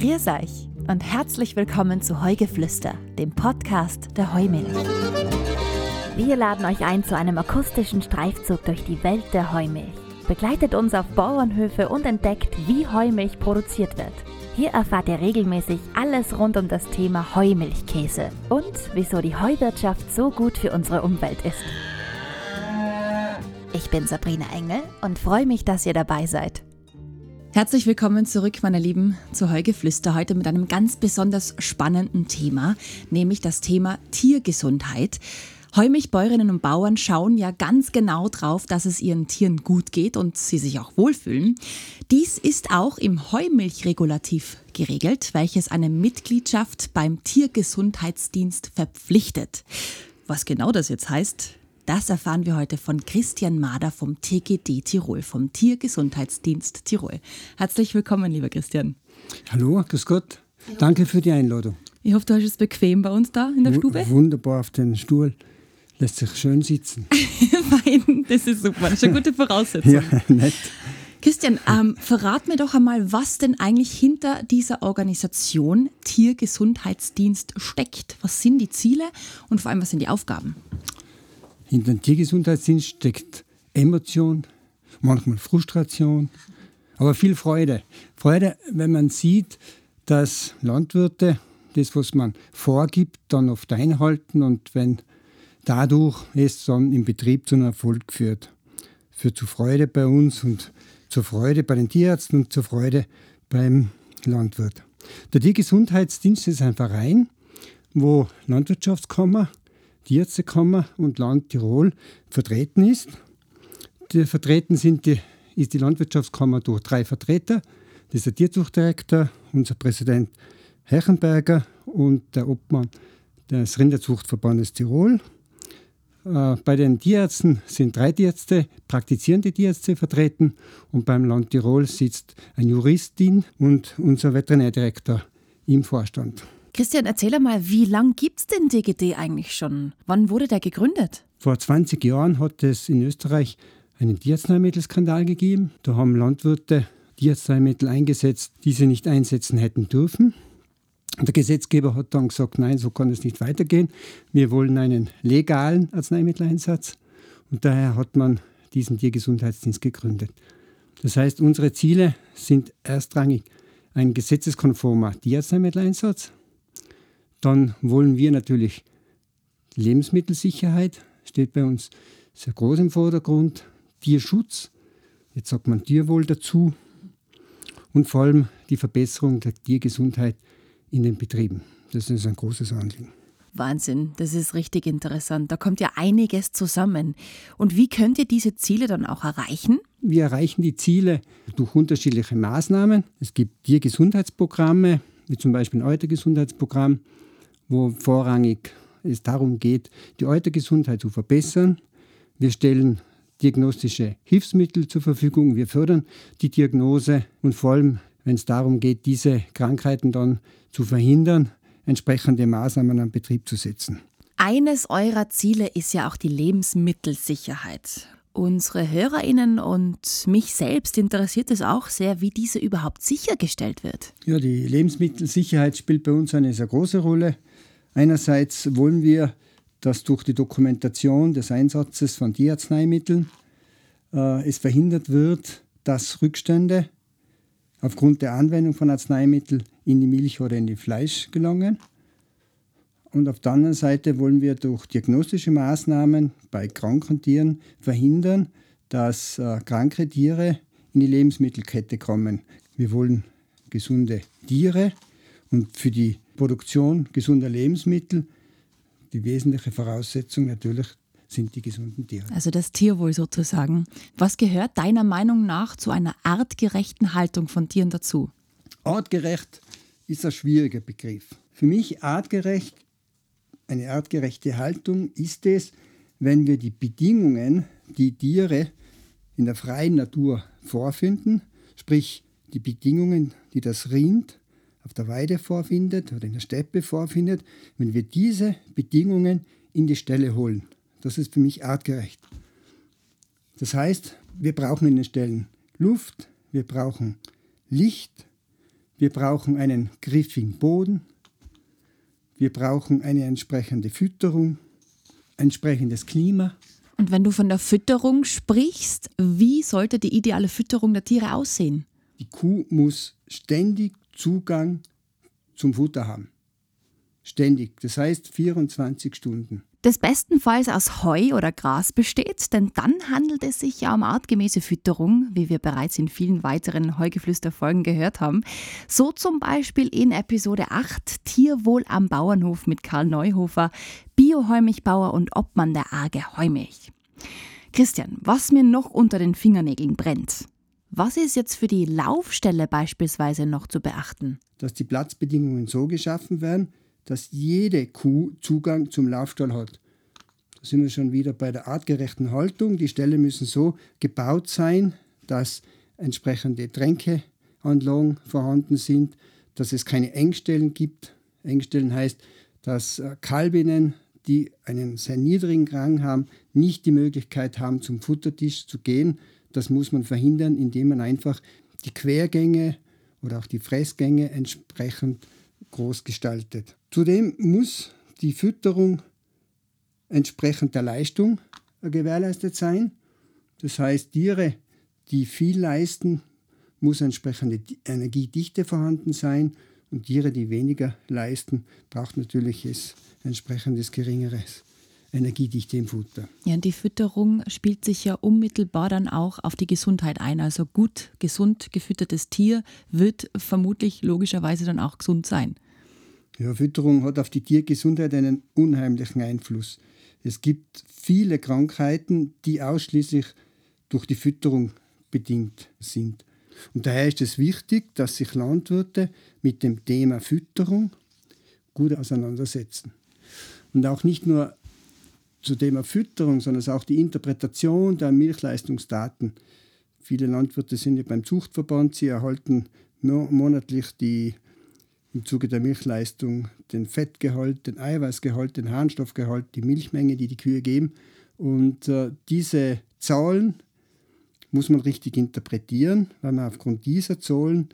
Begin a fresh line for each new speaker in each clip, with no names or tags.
Grüß euch und herzlich willkommen zu Heugeflüster, dem Podcast der Heumilch. Wir laden euch ein zu einem akustischen Streifzug durch die Welt der Heumilch. Begleitet uns auf Bauernhöfe und entdeckt, wie Heumilch produziert wird. Hier erfahrt ihr regelmäßig alles rund um das Thema Heumilchkäse und wieso die Heuwirtschaft so gut für unsere Umwelt ist. Ich bin Sabrina Engel und freue mich, dass ihr dabei seid.
Herzlich willkommen zurück, meine Lieben, zu Heugeflüster. Heute mit einem ganz besonders spannenden Thema, nämlich das Thema Tiergesundheit. Heumilchbäuerinnen und Bauern schauen ja ganz genau drauf, dass es ihren Tieren gut geht und sie sich auch wohlfühlen. Dies ist auch im Heumilchregulativ geregelt, welches eine Mitgliedschaft beim Tiergesundheitsdienst verpflichtet. Was genau das jetzt heißt, das erfahren wir heute von Christian Mader vom TGD Tirol, vom Tiergesundheitsdienst Tirol. Herzlich willkommen, lieber Christian.
Hallo, grüß Gott. Danke für die Einladung.
Ich hoffe, du hast es bequem bei uns da in der
W
Stube.
Wunderbar auf den Stuhl. Lässt sich schön sitzen.
Fein, das ist super. Das ist eine gute Voraussetzung.
Ja, nett.
Christian, ähm, verrat mir doch einmal, was denn eigentlich hinter dieser Organisation Tiergesundheitsdienst steckt. Was sind die Ziele und vor allem, was sind die Aufgaben?
Hinter dem Tiergesundheitsdienst steckt Emotion, manchmal Frustration, aber viel Freude. Freude, wenn man sieht, dass Landwirte das, was man vorgibt, dann oft einhalten und wenn dadurch es dann im Betrieb zu einem Erfolg führt. Führt zu Freude bei uns und zur Freude bei den Tierärzten und zur Freude beim Landwirt. Der Tiergesundheitsdienst ist ein Verein, wo Landwirtschaftskammer, Tierärztekammer und Land Tirol vertreten ist. Die vertreten sind die, ist die Landwirtschaftskammer durch drei Vertreter. Das ist der Tierzuchtdirektor, unser Präsident Herrenberger und der Obmann des Rinderzuchtverbandes Tirol. Äh, Bei den Tierärzten sind drei Tierärzte, praktizierende Tierärzte vertreten und beim Land Tirol sitzt ein Juristin und unser Veterinärdirektor im Vorstand.
Christian, erzähl einmal, wie lang gibt es den DGD eigentlich schon? Wann wurde der gegründet?
Vor 20 Jahren hat es in Österreich einen Tierarzneimittelskandal gegeben. Da haben Landwirte Tierarzneimittel eingesetzt, die sie nicht einsetzen hätten dürfen. Der Gesetzgeber hat dann gesagt, nein, so kann es nicht weitergehen. Wir wollen einen legalen Arzneimitteleinsatz. Und daher hat man diesen Tiergesundheitsdienst gegründet. Das heißt, unsere Ziele sind erstrangig ein gesetzeskonformer Tierarzneimitteleinsatz. Dann wollen wir natürlich Lebensmittelsicherheit, steht bei uns sehr groß im Vordergrund. Tierschutz, jetzt sagt man Tierwohl dazu. Und vor allem die Verbesserung der Tiergesundheit in den Betrieben. Das ist ein großes Anliegen.
Wahnsinn, das ist richtig interessant. Da kommt ja einiges zusammen. Und wie könnt ihr diese Ziele dann auch erreichen?
Wir erreichen die Ziele durch unterschiedliche Maßnahmen. Es gibt Tiergesundheitsprogramme, wie zum Beispiel ein Eutergesundheitsprogramm, wo vorrangig es darum geht, die Eutergesundheit zu verbessern. Wir stellen diagnostische Hilfsmittel zur Verfügung, wir fördern die Diagnose und vor allem, wenn es darum geht, diese Krankheiten dann zu verhindern, entsprechende Maßnahmen am Betrieb zu setzen.
Eines eurer Ziele ist ja auch die Lebensmittelsicherheit. Unsere Hörerinnen und mich selbst interessiert es auch sehr, wie diese überhaupt sichergestellt wird.
Ja, die Lebensmittelsicherheit spielt bei uns eine sehr große Rolle. Einerseits wollen wir, dass durch die Dokumentation des Einsatzes von Tierarzneimitteln äh, es verhindert wird, dass Rückstände aufgrund der Anwendung von Arzneimitteln in die Milch oder in die Fleisch gelangen. Und auf der anderen Seite wollen wir durch diagnostische Maßnahmen bei kranken Tieren verhindern, dass äh, kranke Tiere in die Lebensmittelkette kommen. Wir wollen gesunde Tiere und für die Produktion gesunder Lebensmittel die wesentliche Voraussetzung natürlich sind die gesunden Tiere.
Also das Tierwohl sozusagen. Was gehört deiner Meinung nach zu einer artgerechten Haltung von Tieren dazu?
Artgerecht ist ein schwieriger Begriff. Für mich artgerecht, eine artgerechte Haltung ist es, wenn wir die Bedingungen, die Tiere in der freien Natur vorfinden, sprich die Bedingungen, die das Rind auf der Weide vorfindet oder in der Steppe vorfindet, wenn wir diese Bedingungen in die Stelle holen. Das ist für mich artgerecht. Das heißt, wir brauchen in den Stellen Luft, wir brauchen Licht, Wir brauchen einen griffigen Boden. Wir brauchen eine entsprechende Fütterung, entsprechendes Klima.
Und wenn du von der Fütterung sprichst, wie sollte die ideale Fütterung der Tiere aussehen?
Die Kuh muss ständig Zugang zum Futter haben. Ständig, das heißt 24 Stunden.
Das bestenfalls aus Heu oder Gras besteht, denn dann handelt es sich ja um artgemäße Fütterung, wie wir bereits in vielen weiteren Heugeflüster-Folgen gehört haben. So zum Beispiel in Episode 8 Tierwohl am Bauernhof mit Karl Neuhofer, Bioheumilchbauer und Obmann der Arge Heumilch. Christian, was mir noch unter den Fingernägeln brennt. Was ist jetzt für die Laufstelle beispielsweise noch zu beachten?
Dass die Platzbedingungen so geschaffen werden, dass jede Kuh Zugang zum Laufstall hat. Da sind wir schon wieder bei der artgerechten Haltung. Die Ställe müssen so gebaut sein, dass entsprechende Tränkeanlagen vorhanden sind, dass es keine Engstellen gibt. Engstellen heißt, dass äh, Kalbinnen, die einen sehr niedrigen Rang haben, nicht die Möglichkeit haben, zum Futtertisch zu gehen. Das muss man verhindern, indem man einfach die Quergänge oder auch die Fressgänge entsprechend groß gestaltet. Zudem muss die Fütterung entsprechend der Leistung gewährleistet sein. Das heißt, Tiere, die viel leisten, muss entsprechende Energiedichte vorhanden sein und Tiere, die weniger leisten, braucht natürlich es entsprechendes geringeres Energiedichte im Futter.
Ja, und die Fütterung spielt sich ja unmittelbar dann auch auf die Gesundheit ein. Also gut, gesund gefüttertes Tier wird vermutlich logischerweise dann auch gesund sein.
Ja, Fütterung hat auf die Tiergesundheit einen unheimlichen Einfluss. Es gibt viele Krankheiten, die ausschließlich durch die Fütterung bedingt sind. Und daher ist es wichtig, dass sich Landwirte mit dem Thema Fütterung gut auseinandersetzen. Und auch nicht nur zum Thema Fütterung, sondern auch die Interpretation der Milchleistungsdaten. Viele Landwirte sind ja beim Zuchtverband, sie erhalten monatlich die im Zuge der Milchleistung den Fettgehalt, den Eiweißgehalt, den Harnstoffgehalt, die Milchmenge, die die Kühe geben. Und äh, diese Zahlen muss man richtig interpretieren, weil man aufgrund dieser Zahlen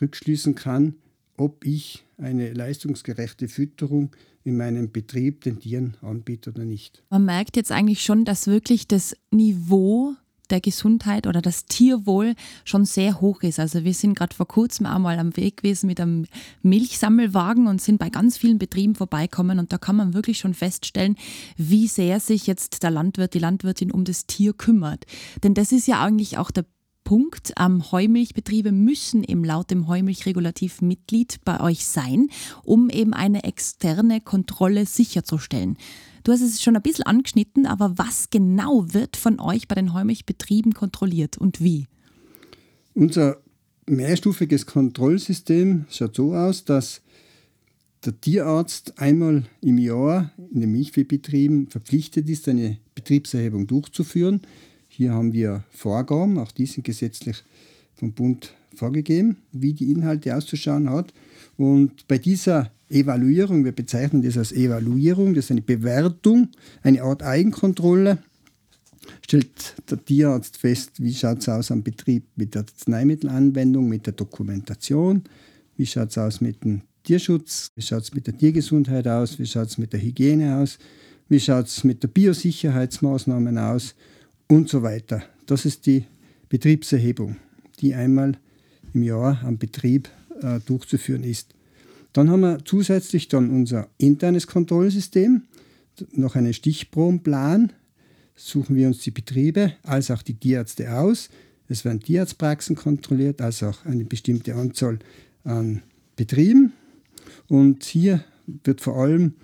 rückschließen kann, ob ich eine leistungsgerechte Fütterung in meinem Betrieb den Tieren anbiete oder nicht.
Man merkt jetzt eigentlich schon, dass wirklich das Niveau der Gesundheit oder das Tierwohl schon sehr hoch ist. Also wir sind gerade vor kurzem einmal am Weg gewesen mit einem Milchsammelwagen und sind bei ganz vielen Betrieben vorbeikommen und da kann man wirklich schon feststellen, wie sehr sich jetzt der Landwirt, die Landwirtin um das Tier kümmert. Denn das ist ja eigentlich auch der Punkt. Ähm, Heumilchbetriebe müssen eben laut dem Heumilchregulativ Mitglied bei euch sein, um eben eine externe Kontrolle sicherzustellen. Du hast es schon ein bisschen angeschnitten, aber was genau wird von euch bei den Heumilchbetrieben kontrolliert und wie?
Unser mehrstufiges Kontrollsystem schaut so aus, dass der Tierarzt einmal im Jahr in den Milchviehbetrieben verpflichtet ist, eine Betriebserhebung durchzuführen. Hier haben wir Vorgaben, auch die sind gesetzlich vom Bund vorgegeben, wie die Inhalte auszuschauen hat. Und bei dieser Evaluierung, wir bezeichnen das als Evaluierung, das ist eine Bewertung, eine Art Eigenkontrolle, stellt der Tierarzt fest, wie schaut es aus am Betrieb mit der Arzneimittelanwendung, mit der Dokumentation, wie schaut es aus mit dem Tierschutz, wie schaut es mit der Tiergesundheit aus, wie schaut es mit der Hygiene aus, wie schaut es mit der Biosicherheitsmaßnahmen aus und so weiter. Das ist die Betriebserhebung, die einmal im Jahr am Betrieb äh, durchzuführen ist. Dann haben wir zusätzlich dann unser internes Kontrollsystem, noch einen Stichprobenplan, suchen wir uns die Betriebe als auch die Tierärzte aus. Es werden Tierarztpraxen kontrolliert, als auch eine bestimmte Anzahl an Betrieben. Und hier wird vor allem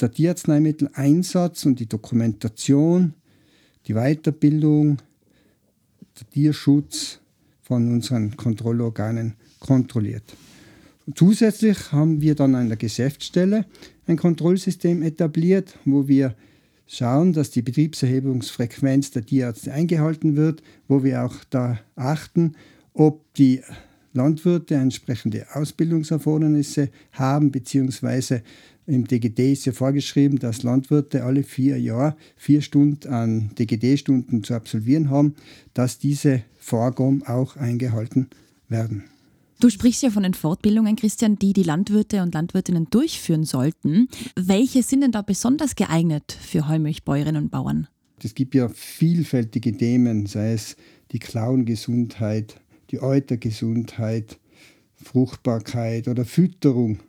der Tierarzneimitteleinsatz und die Dokumentation, die Weiterbildung, der Tierschutz von unseren Kontrollorganen kontrolliert. Zusätzlich haben wir dann an der Geschäftsstelle ein Kontrollsystem etabliert, wo wir schauen, dass die Betriebserhebungsfrequenz der Tierärzte eingehalten wird, wo wir auch da achten, ob die Landwirte entsprechende Ausbildungserfordernisse haben, beziehungsweise im DGD ist ja vorgeschrieben, dass Landwirte alle vier Jahre vier Stunden an DGD-Stunden zu absolvieren haben, dass diese Vorgaben auch eingehalten werden.
Du sprichst ja von den Fortbildungen, Christian, die die Landwirte und Landwirtinnen durchführen sollten. Welche sind denn da besonders geeignet für Heumilchbäuerinnen und Bauern?
Es gibt ja vielfältige Themen, sei es die Klauengesundheit, die Eutergesundheit, Fruchtbarkeit oder Fütterung.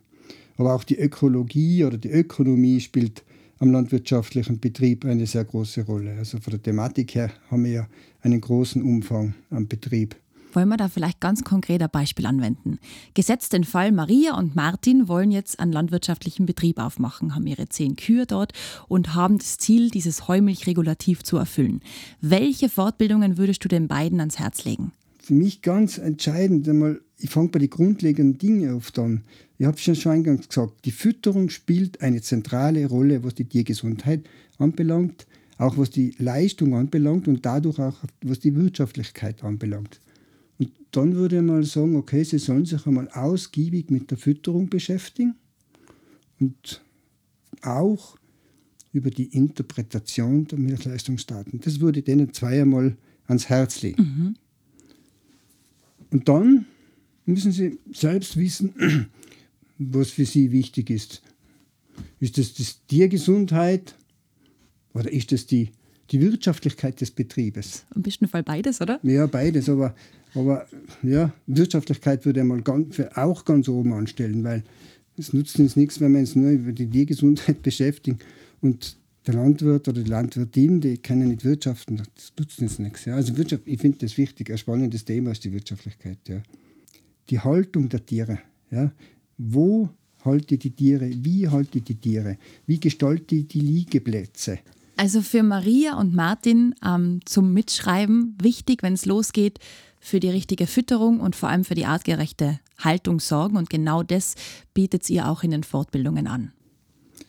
Aber auch die Ökologie oder die Ökonomie spielt am landwirtschaftlichen Betrieb eine sehr große Rolle. Also von der Thematik her haben wir ja einen großen Umfang am Betrieb.
Wollen wir da vielleicht ganz konkret ein Beispiel anwenden? Gesetzt den Fall, Maria und Martin wollen jetzt einen landwirtschaftlichen Betrieb aufmachen, haben ihre zehn Kühe dort und haben das Ziel, dieses Heumilchregulativ zu erfüllen. Welche Fortbildungen würdest du den beiden ans Herz legen?
Für mich ganz entscheidend einmal, ich fange bei den grundlegenden Dingen oft an. Ich habe es schon eingangs gesagt, die Fütterung spielt eine zentrale Rolle, was die Tiergesundheit anbelangt, auch was die Leistung anbelangt und dadurch auch was die Wirtschaftlichkeit anbelangt. Und dann würde ich mal sagen, okay, Sie sollen sich einmal ausgiebig mit der Fütterung beschäftigen und auch über die Interpretation der Milchleistungsdaten. Das würde denen zweimal ans Herz legen. Mhm. Und dann müssen Sie selbst wissen, was für Sie wichtig ist. Ist das die Tiergesundheit oder ist das die, die Wirtschaftlichkeit des Betriebes?
Im besten Fall beides, oder?
Ja, beides, aber, aber ja, Wirtschaftlichkeit würde ich mal ganz, auch ganz oben anstellen, weil es nutzt uns nichts, wenn wir uns nur über die Tiergesundheit beschäftigen und der Landwirt oder die Landwirtin, die können nicht wirtschaften, das nutzt uns nichts. Ja. Also Wirtschaft, ich finde das wichtig, ein spannendes Thema ist die Wirtschaftlichkeit. Ja. Die Haltung der Tiere. Ja. Wo halte ich die Tiere? Wie halte ich die Tiere? Wie gestalte ich die Liegeplätze?
Also für Maria und Martin ähm, zum Mitschreiben wichtig, wenn es losgeht, für die richtige Fütterung und vor allem für die artgerechte Haltung sorgen. Und genau das bietet ihr auch in den Fortbildungen an.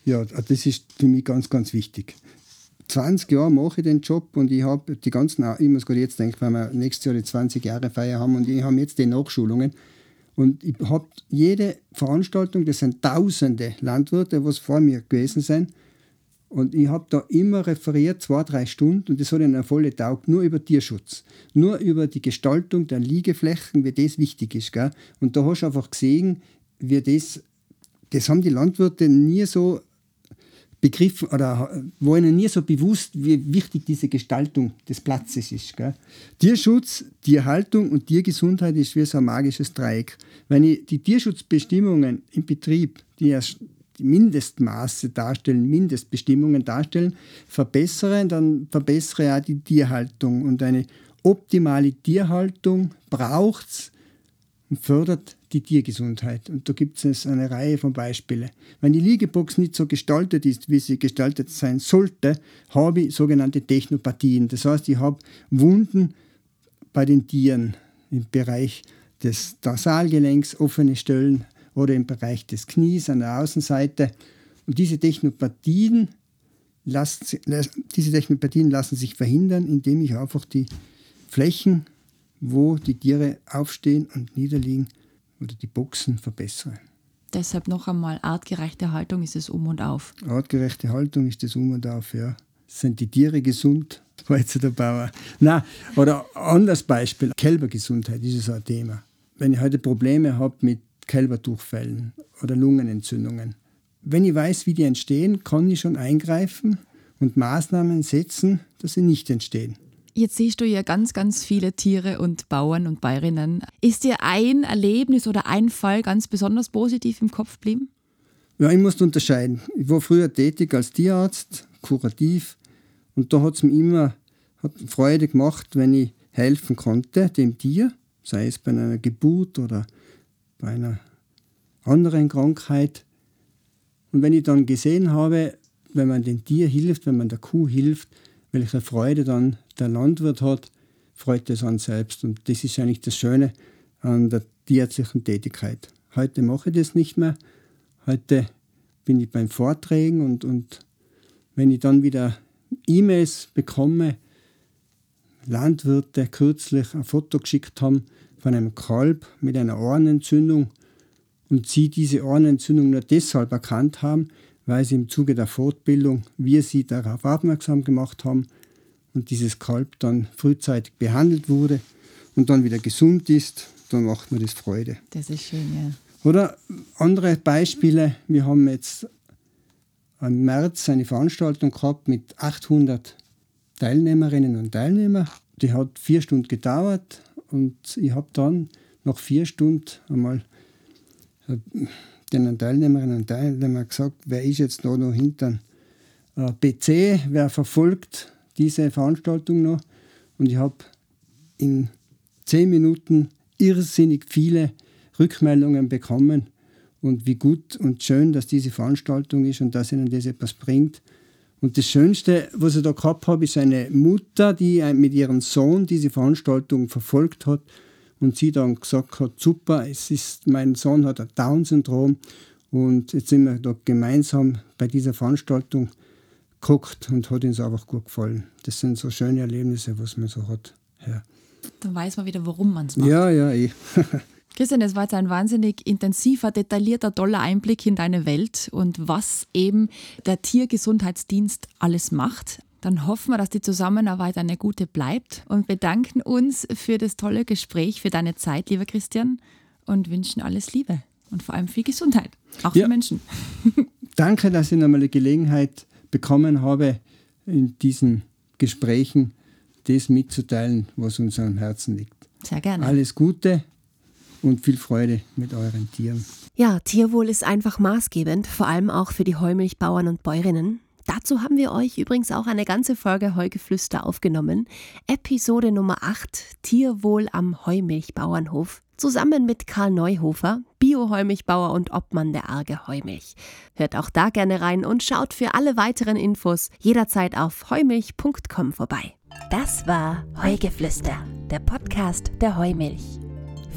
Ja, das ist für mich ganz, ganz wichtig. 20 Jahre mache ich den Job und ich habe die ganzen, ich muss gerade jetzt denken, weil wir nächstes Jahr die 20 Jahre Feier haben und ich habe jetzt die Nachschulungen. Und ich habe jede Veranstaltung, das sind tausende Landwirte, was vor mir gewesen sind. Und ich habe da immer referiert, zwei, drei Stunden, und das hat ihnen volle Taugt, nur über Tierschutz. Nur über die Gestaltung der Liegeflächen, wie das wichtig ist. Gell? Und da hast du einfach gesehen, wie das, das haben die Landwirte nie so begriffen oder war ihnen nie so bewusst, wie wichtig diese Gestaltung des Platzes ist. Gell? Tierschutz, Tierhaltung und Tiergesundheit ist wie so ein magisches Dreieck. Wenn ich die Tierschutzbestimmungen im Betrieb, die erst die Mindestmaße darstellen, Mindestbestimmungen darstellen, verbessere, dann verbessere ich auch die Tierhaltung. Und eine optimale Tierhaltung braucht es und fördert die Tiergesundheit. Und da gibt es eine Reihe von Beispielen. Wenn die Liegebox nicht so gestaltet ist, wie sie gestaltet sein sollte, habe ich sogenannte Technopathien. Das heißt, ich habe Wunden bei den Tieren im Bereich des Dorsalgelenks, offene Stellen oder im Bereich des Knies an der Außenseite. Und diese Technopathien lassen, diese Technopathien lassen sich verhindern, indem ich einfach die Flächen, wo die Tiere aufstehen und niederliegen, oder die Boxen verbessere.
Deshalb noch einmal, artgerechte Haltung ist es um und auf.
Artgerechte Haltung ist es um und auf, ja. Sind die Tiere gesund? War jetzt der Bauer. Na, oder anderes Beispiel, Kälbergesundheit ist so ein Thema. Wenn ich heute Probleme habe mit Kälberdurchfällen oder Lungenentzündungen, wenn ich weiß, wie die entstehen, kann ich schon eingreifen und Maßnahmen setzen, dass sie nicht entstehen.
Jetzt siehst du ja ganz, ganz viele Tiere und Bauern und Bäuerinnen. Ist dir ein Erlebnis oder ein Fall ganz besonders positiv im Kopf geblieben?
Ja, ich muss unterscheiden. Ich war früher tätig als Tierarzt, kurativ, und da hat es mir immer Freude gemacht, wenn ich helfen konnte dem Tier, sei es bei einer Geburt oder bei einer anderen Krankheit. Und wenn ich dann gesehen habe, wenn man dem Tier hilft, wenn man der Kuh hilft, welche Freude dann der Landwirt hat, freut es an selbst. Und das ist eigentlich das Schöne an der tierärztlichen Tätigkeit. Heute mache ich das nicht mehr. Heute bin ich beim Vorträgen und, und wenn ich dann wieder E-Mails bekomme, Landwirte kürzlich ein Foto geschickt haben von einem Kalb mit einer Ohrenentzündung und sie diese Ohrenentzündung nur deshalb erkannt haben, weil sie im Zuge der Fortbildung wir sie darauf aufmerksam gemacht haben und dieses Kalb dann frühzeitig behandelt wurde und dann wieder gesund ist. dann macht mir das Freude.
Das ist schön, ja.
Oder andere Beispiele, wir haben jetzt im März eine Veranstaltung gehabt mit 800 Teilnehmerinnen und Teilnehmern. Die hat vier Stunden gedauert und ich habe dann nach vier Stunden einmal äh, den Teilnehmerinnen und Teilnehmern gesagt, wer ist jetzt da noch hinter äh, PC, wer verfolgt diese Veranstaltung noch. Und ich habe in zehn Minuten irrsinnig viele Rückmeldungen bekommen und wie gut und schön, dass diese Veranstaltung ist und dass ihnen das etwas bringt. Und das Schönste, was ich da gehabt habe, ist eine Mutter, die mit ihrem Sohn diese Veranstaltung verfolgt hat und sie dann gesagt hat, super, es ist, mein Sohn hat ein Down-Syndrom und jetzt sind wir da gemeinsam bei dieser Veranstaltung geguckt und hat uns einfach gut gefallen. Das sind so schöne Erlebnisse, was man so hat. Ja.
Dann weiß man wieder, warum man es macht.
Ja, ja, eh.
Christian, das war jetzt ein wahnsinnig intensiver, detaillierter, toller Einblick in deine Welt und was eben der Tiergesundheitsdienst alles macht. Dann hoffen wir, dass die Zusammenarbeit eine gute bleibt und bedanken uns für das tolle Gespräch, für deine Zeit, lieber Christian, und wünschen alles Liebe und vor allem viel Gesundheit, auch ja. für Menschen.
Danke, dass ich nochmal die Gelegenheit bekommen habe, in diesen Gesprächen das mitzuteilen, was uns am Herzen liegt.
Sehr gerne.
Alles Gute und viel Freude mit euren Tieren.
Ja, Tierwohl ist einfach maßgebend, vor allem auch für die Heumilchbauern und Bäuerinnen. Dazu haben wir euch übrigens auch eine ganze Folge Heugeflüster aufgenommen. Episode Nummer 8 Tierwohl am Heumilchbauernhof. Zusammen mit Karl Neuhofer, Bio-Heumilchbauer und Obmann der Arge Heumilch. Hört auch da gerne rein und schaut für alle weiteren Infos jederzeit auf heumilch.com vorbei. Das war Heugeflüster, der Podcast der Heumilch.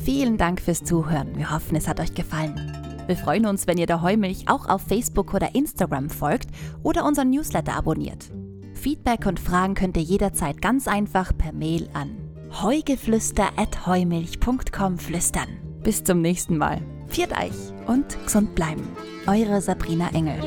Vielen Dank fürs Zuhören. Wir hoffen, es hat euch gefallen. Wir freuen uns, wenn ihr der Heumilch auch auf Facebook oder Instagram folgt oder unseren Newsletter abonniert. Feedback und Fragen könnt ihr jederzeit ganz einfach per Mail an heugeflüster.heumilch.com flüstern. Bis zum nächsten Mal. Viert euch und gesund bleiben. Eure Sabrina Engel.